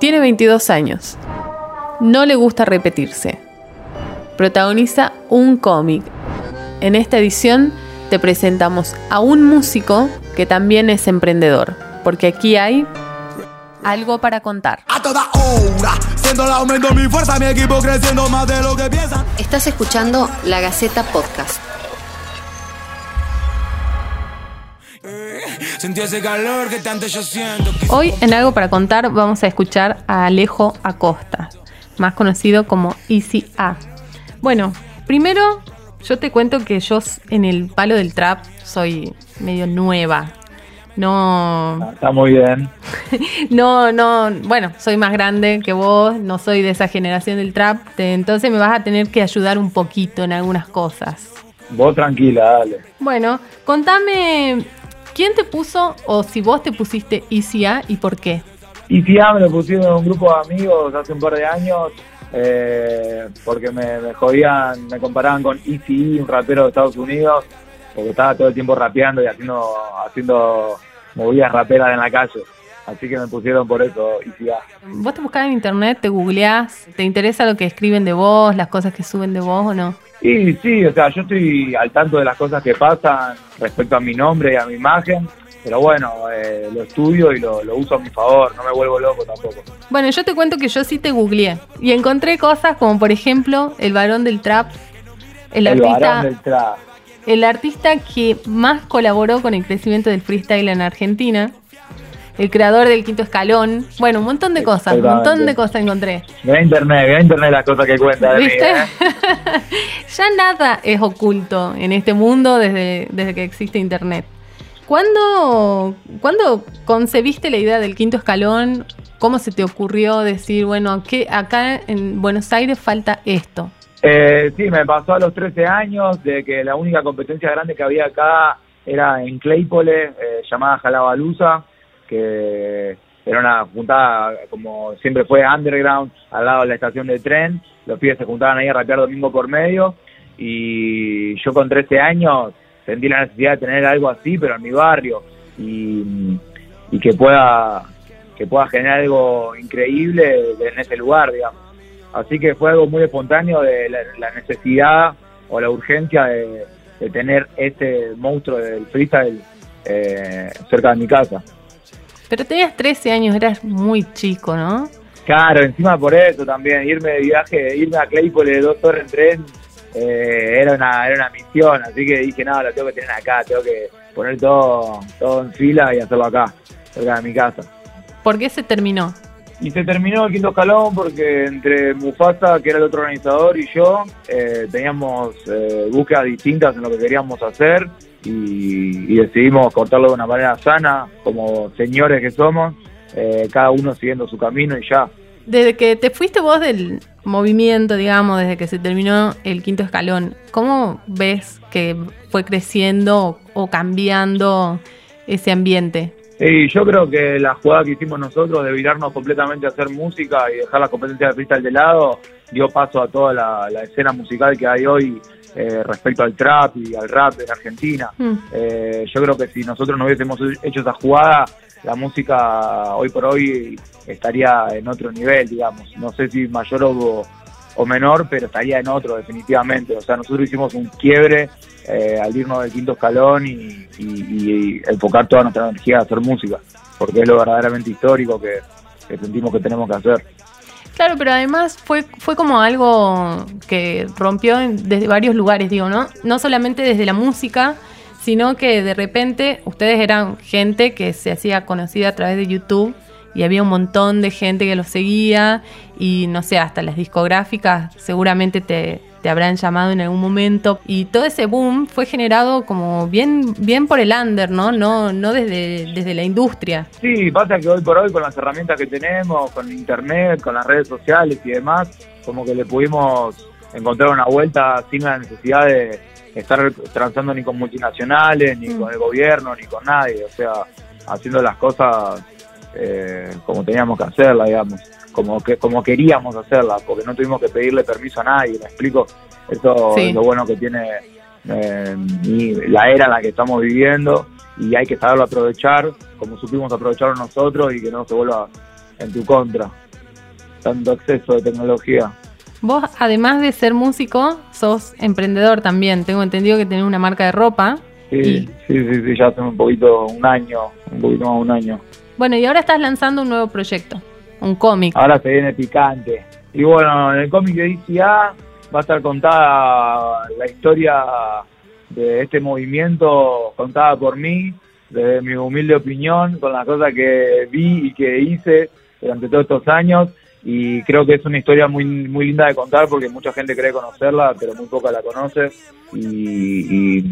Tiene 22 años. No le gusta repetirse. Protagoniza un cómic. En esta edición te presentamos a un músico que también es emprendedor, porque aquí hay algo para contar. A toda hora, siendo el aumento mi fuerza, mi equipo creciendo más de lo que piensan. Estás escuchando La Gaceta Podcast. Sentí ese calor que tanto yo siento. Hoy en Algo para Contar vamos a escuchar a Alejo Acosta, más conocido como Easy A. Bueno, primero yo te cuento que yo en el palo del trap soy medio nueva. No. Está muy bien. No, no, bueno, soy más grande que vos, no soy de esa generación del trap, te- entonces me vas a tener que ayudar un poquito en algunas cosas. Vos tranquila, dale. Bueno, contame, ¿quién te puso o si vos te pusiste Easy A y por qué? Ya me lo pusieron en un grupo de amigos hace un par de años, eh, porque me, me jodían, me comparaban con Easy, un rapero de Estados Unidos, porque estaba todo el tiempo rapeando y haciendo, haciendo movidas raperas en la calle. Así que me pusieron por eso Easy A. ¿Vos te buscás en internet, te googleás, te interesa lo que escriben de vos, las cosas que suben de vos o no? Y sí, o sea, yo estoy al tanto de las cosas que pasan respecto a mi nombre y a mi imagen, pero bueno, eh, lo estudio y lo, lo uso a mi favor, no me vuelvo loco tampoco. Bueno, yo te cuento que yo sí te googleé y encontré cosas como por ejemplo el varón del trap, el, El artista, varón del trap. el artista que más colaboró con el crecimiento del freestyle en Argentina, el creador del quinto escalón, bueno, un montón de cosas, un montón de cosas encontré. Internet, internet las cosas que cuenta de mí, ¿Viste? ¿eh? ya nada es oculto en este mundo desde, desde que existe internet. ¿Cuándo, ¿Cuándo concebiste la idea del quinto escalón? ¿Cómo se te ocurrió decir, bueno, que acá en Buenos Aires falta esto? Eh, sí, me pasó a los 13 años de que la única competencia grande que había acá era en Claypole, eh, llamada Jalabalusa, que era una juntada como siempre fue underground, al lado de la estación de tren. Los pibes se juntaban ahí a rapear domingo por medio. Y yo con 13 años sentí la necesidad de tener algo así, pero en mi barrio. Y, y que pueda que pueda generar algo increíble en ese lugar, digamos. Así que fue algo muy espontáneo de la, la necesidad o la urgencia de, tener este monstruo del freestyle eh, cerca de mi casa. Pero tenías 13 años, eras muy chico, ¿no? Claro, encima por eso también, irme de viaje, irme a Claypole de dos horas en tren, eh, era, una, era una misión, así que dije, no, lo tengo que tener acá, tengo que poner todo, todo en fila y hacerlo acá, cerca de mi casa. ¿Por qué se terminó? Y se terminó el quinto escalón porque entre Mufasa, que era el otro organizador, y yo eh, teníamos eh, búsquedas distintas en lo que queríamos hacer y, decidimos cortarlo de una manera sana, como señores que somos, eh, cada uno siguiendo su camino y ya. Desde que te fuiste vos del movimiento, digamos, desde que se terminó el quinto escalón, ¿cómo ves que fue creciendo o cambiando ese ambiente? Y yo creo que la jugada que hicimos nosotros de virarnos completamente a hacer música y dejar la competencia de freestyle de lado dio paso a toda la, la escena musical que hay hoy eh, respecto al trap y al rap en Argentina. Mm. Eh, yo creo que si nosotros no hubiésemos hecho esa jugada, la música hoy por hoy estaría en otro nivel, digamos. No sé si mayor o, o menor, pero estaría en otro definitivamente. O sea, nosotros hicimos un quiebre eh, al irnos del quinto escalón y, y- y enfocar toda nuestra energía a hacer música, porque es lo verdaderamente histórico que, que sentimos que tenemos que hacer. Claro, pero además fue, fue como algo que rompió desde varios lugares, digo, ¿no? No solamente desde la música, sino que de repente ustedes eran gente que se hacía conocida a través de YouTube y había un montón de gente que los seguía y no sé, hasta las discográficas seguramente te, te habrán llamado en algún momento y todo ese boom fue generado como bien, bien por el under, ¿no? No, no desde, desde la industria. Sí, pasa que hoy por hoy con las herramientas que tenemos, con internet, con las redes sociales y demás, como que le pudimos encontrar una vuelta sin la necesidad de estar transando ni con multinacionales, ni Mm. con el gobierno, ni con nadie, o sea, haciendo las cosas eh, como teníamos que hacerlas, digamos, como que como queríamos hacerlas, porque no tuvimos que pedirle permiso a nadie, me explico, eso Sí. es lo bueno que tiene eh, y la era en la que estamos viviendo y hay que saberlo aprovechar como supimos aprovecharlo nosotros y que no se vuelva en tu contra. tanto acceso de tecnología. Vos, además de ser músico, sos emprendedor también. Tengo entendido que tenés una marca de ropa. Sí, sí, sí, sí, ya hace un poquito, un año, un poquito más de un año. Bueno, y ahora estás lanzando un nuevo proyecto, un cómic. Ahora se viene picante. Y bueno, en el cómic de ICA va a estar contada la historia de este movimiento, contada por mí, desde mi humilde opinión, con las cosas que vi y que hice durante todos estos años y creo que es una historia muy muy linda de contar porque mucha gente cree conocerla pero muy poca la conoce y,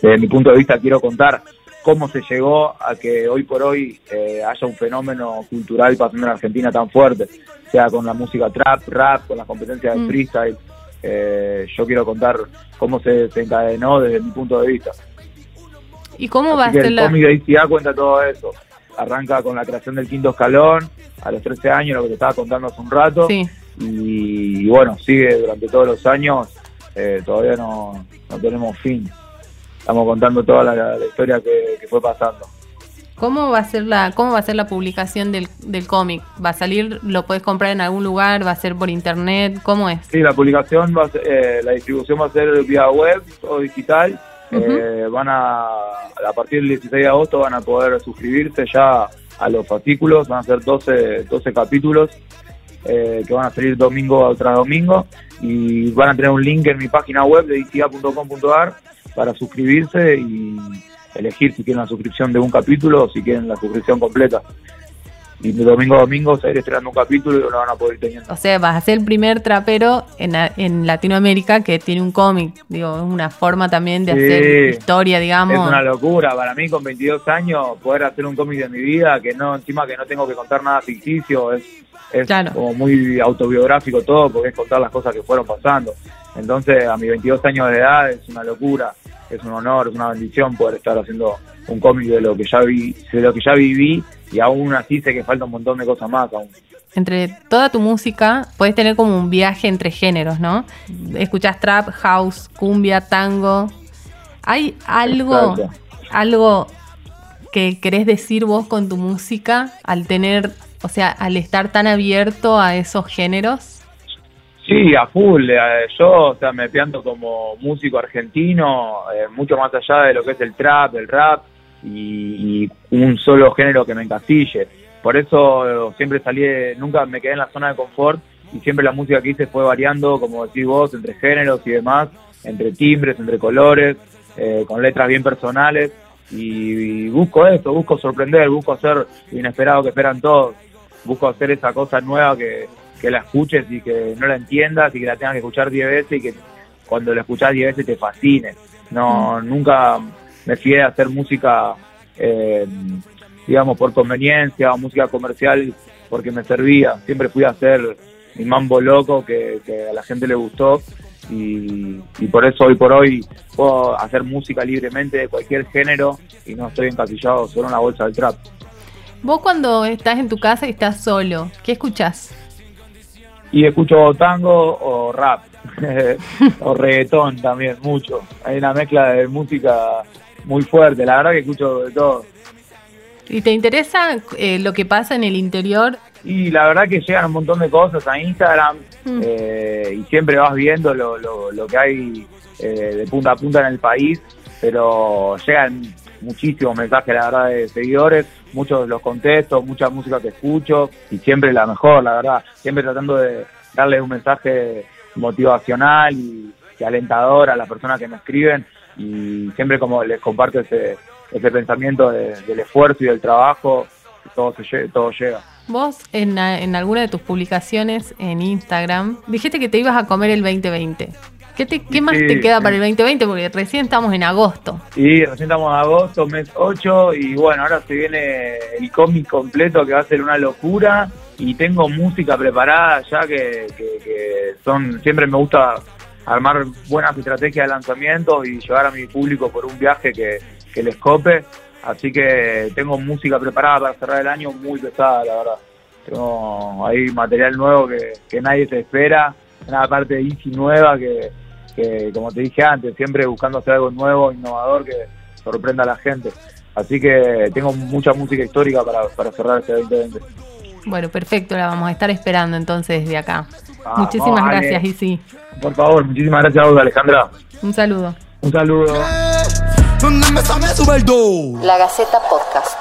desde mi punto de vista quiero contar cómo se llegó a que hoy por hoy eh, haya un fenómeno cultural pasando en Argentina tan fuerte, sea con la música trap, rap, con las competencias de mm. freestyle. Eh, yo quiero contar cómo se, encadenó desde mi punto de vista. ¿Y cómo va a ser el la...? El cómic de ICA cuenta todo eso. Arranca con la creación del quinto escalón, a los 13 años, lo que te estaba contando hace un rato. Y, bueno, sigue durante todos los años, eh, todavía no, no, tenemos fin. Estamos contando toda la, historia que, fue pasando. ¿Cómo va a ser la, cómo va a ser la publicación del, del cómic? ¿Va a salir, lo puedes comprar en algún lugar? ¿Va a ser por internet? ¿Cómo es? Sí, la publicación, va a eh, la distribución va a ser vía web o digital. Eh, van a, a partir del 16 de agosto van a poder suscribirse ya a los fascículos, van a ser 12, 12 capítulos eh, que van a salir domingo tras domingo y van a tener un link en mi página web de ica.com.ar para suscribirse y elegir si quieren la suscripción de un capítulo o si quieren la suscripción completa y de domingo a domingo se va a ir estrenando un capítulo y lo van a poder ir teniendo. O sea, vas a ser el primer trapero en, en Latinoamérica que tiene un cómic. Digo, es una forma también de hacer historia, digamos. Es una locura. Para mí, con 22 años, poder hacer un cómic de mi vida, que no, encima que no tengo que contar nada ficticio, es, es como muy autobiográfico todo, porque es contar las cosas que fueron pasando. Entonces, a mis 22 años de edad, es una locura, es un honor, es una bendición poder estar haciendo un cómic de lo que ya vi, de lo que ya viví y aún así sé que falta un montón de cosas más aún. Entre toda tu música puedes tener como un viaje entre géneros, ¿no? Escuchas trap, house, cumbia, tango. ¿Hay algo, algo que querés decir vos con tu música al tener, o sea, al estar tan abierto a esos géneros? Sí, a full. Eh, yo o sea, me pianto como músico argentino, eh, mucho más allá de lo que es el trap, el rap y, un solo género que me encasille. Por eso siempre salí, nunca me quedé en la zona de confort y siempre la música que hice fue variando, como decís vos, entre géneros y demás, entre timbres, entre colores, eh, con letras bien personales. Y, busco esto, busco sorprender, busco hacer lo inesperado que esperan todos, busco hacer esa cosa nueva que, que la escuches y que no la entiendas y que la tengas que escuchar diez veces y que cuando la escuchás diez veces te fascine. No, mm. nunca me fui a hacer música, eh, digamos, por conveniencia o música comercial porque me servía. Siempre fui a hacer mi mambo loco que, a la gente le gustó y, por eso hoy por hoy puedo hacer música libremente de cualquier género y no estoy encasillado solo en la bolsa del trap. Vos cuando estás en tu casa y estás solo, ¿qué escuchás? Y escucho tango o rap, o reggaetón también, mucho. Hay una mezcla de música muy fuerte, la verdad que escucho de todo. ¿Y te interesa eh, lo que pasa en el interior? Y la verdad que llegan un montón de cosas a Instagram mm. eh, y siempre vas viendo lo, lo, que hay eh, de punta a punta en el país, pero llegan muchísimos mensajes, la verdad, de seguidores, muchos los contesto, mucha música que escucho y siempre la mejor, la verdad, siempre tratando de darle un mensaje motivacional y, y alentador a las personas que me escriben y siempre como les comparto ese, ese pensamiento del esfuerzo y del trabajo, todo, se, todo llega. Vos en, en alguna de tus publicaciones en Instagram dijiste que te ibas a comer el 2020. ¿Qué, te, qué más te queda para el 2020? Porque recién estamos en agosto. Sí, recién estamos en agosto, mes 8, y bueno, ahora se viene el cómic completo que va a ser una locura, y tengo música preparada ya que, que, que son, siempre me gusta armar buenas estrategias de lanzamiento y llevar a mi público por un viaje que, les cope. Así que tengo música preparada para cerrar el año muy pesada, la verdad. Tengo ahí material nuevo que, nadie se espera, una parte de Easy nueva que, que, como te dije antes, siempre buscando hacer algo nuevo, innovador, que sorprenda a la gente. Así que tengo mucha música histórica para, para cerrar este 2020. Bueno, perfecto, la vamos a estar esperando entonces desde acá. Ah, Muchísimas vale. gracias, y sí. Por favor, muchísimas gracias a vos, Alejandra. Un saludo. Un saludo. La Gaceta Podcast.